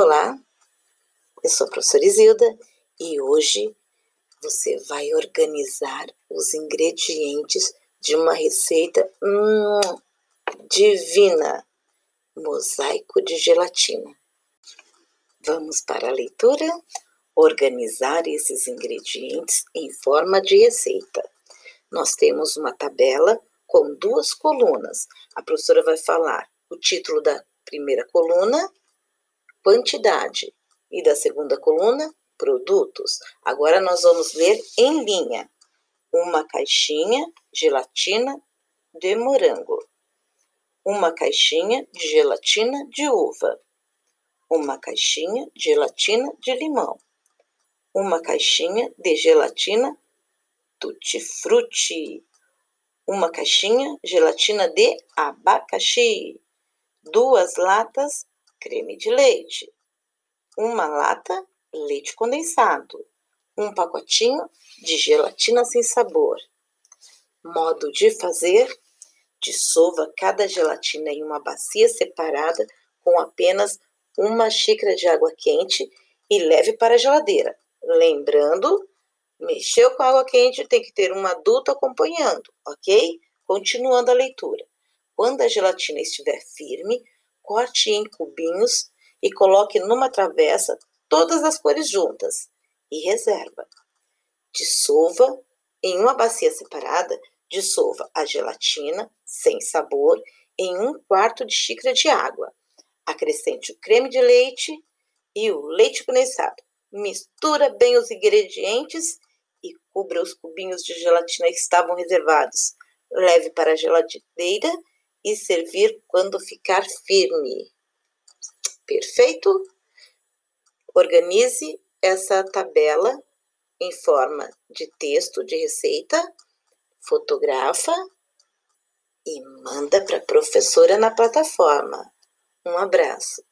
Olá, eu sou a professora Isilda e hoje você vai organizar os ingredientes de uma receita hum, divina, mosaico de gelatina. Vamos para a leitura? Organizar esses ingredientes em forma de receita. Nós temos uma tabela com duas colunas. A professora vai falar o título da primeira coluna quantidade e da segunda coluna, produtos. Agora nós vamos ler em linha. Uma caixinha gelatina de morango. Uma caixinha de gelatina de uva. Uma caixinha de gelatina de limão. Uma caixinha de gelatina tutti-frutti. Uma caixinha gelatina de abacaxi. Duas latas creme de leite, uma lata leite condensado, um pacotinho de gelatina sem sabor. Modo de fazer: dissolva cada gelatina em uma bacia separada com apenas uma xícara de água quente e leve para a geladeira. Lembrando, mexeu com água quente, tem que ter um adulto acompanhando, ok? Continuando a leitura. Quando a gelatina estiver firme, corte em cubinhos e coloque numa travessa todas as cores juntas e reserva. Dissolva em uma bacia separada, dissolva a gelatina sem sabor em um quarto de xícara de água. Acrescente o creme de leite e o leite condensado. Mistura bem os ingredientes e cubra os cubinhos de gelatina que estavam reservados. Leve para a geladeira e servir quando ficar firme. Perfeito? Organize essa tabela em forma de texto de receita, fotografa e manda para a professora na plataforma. Um abraço.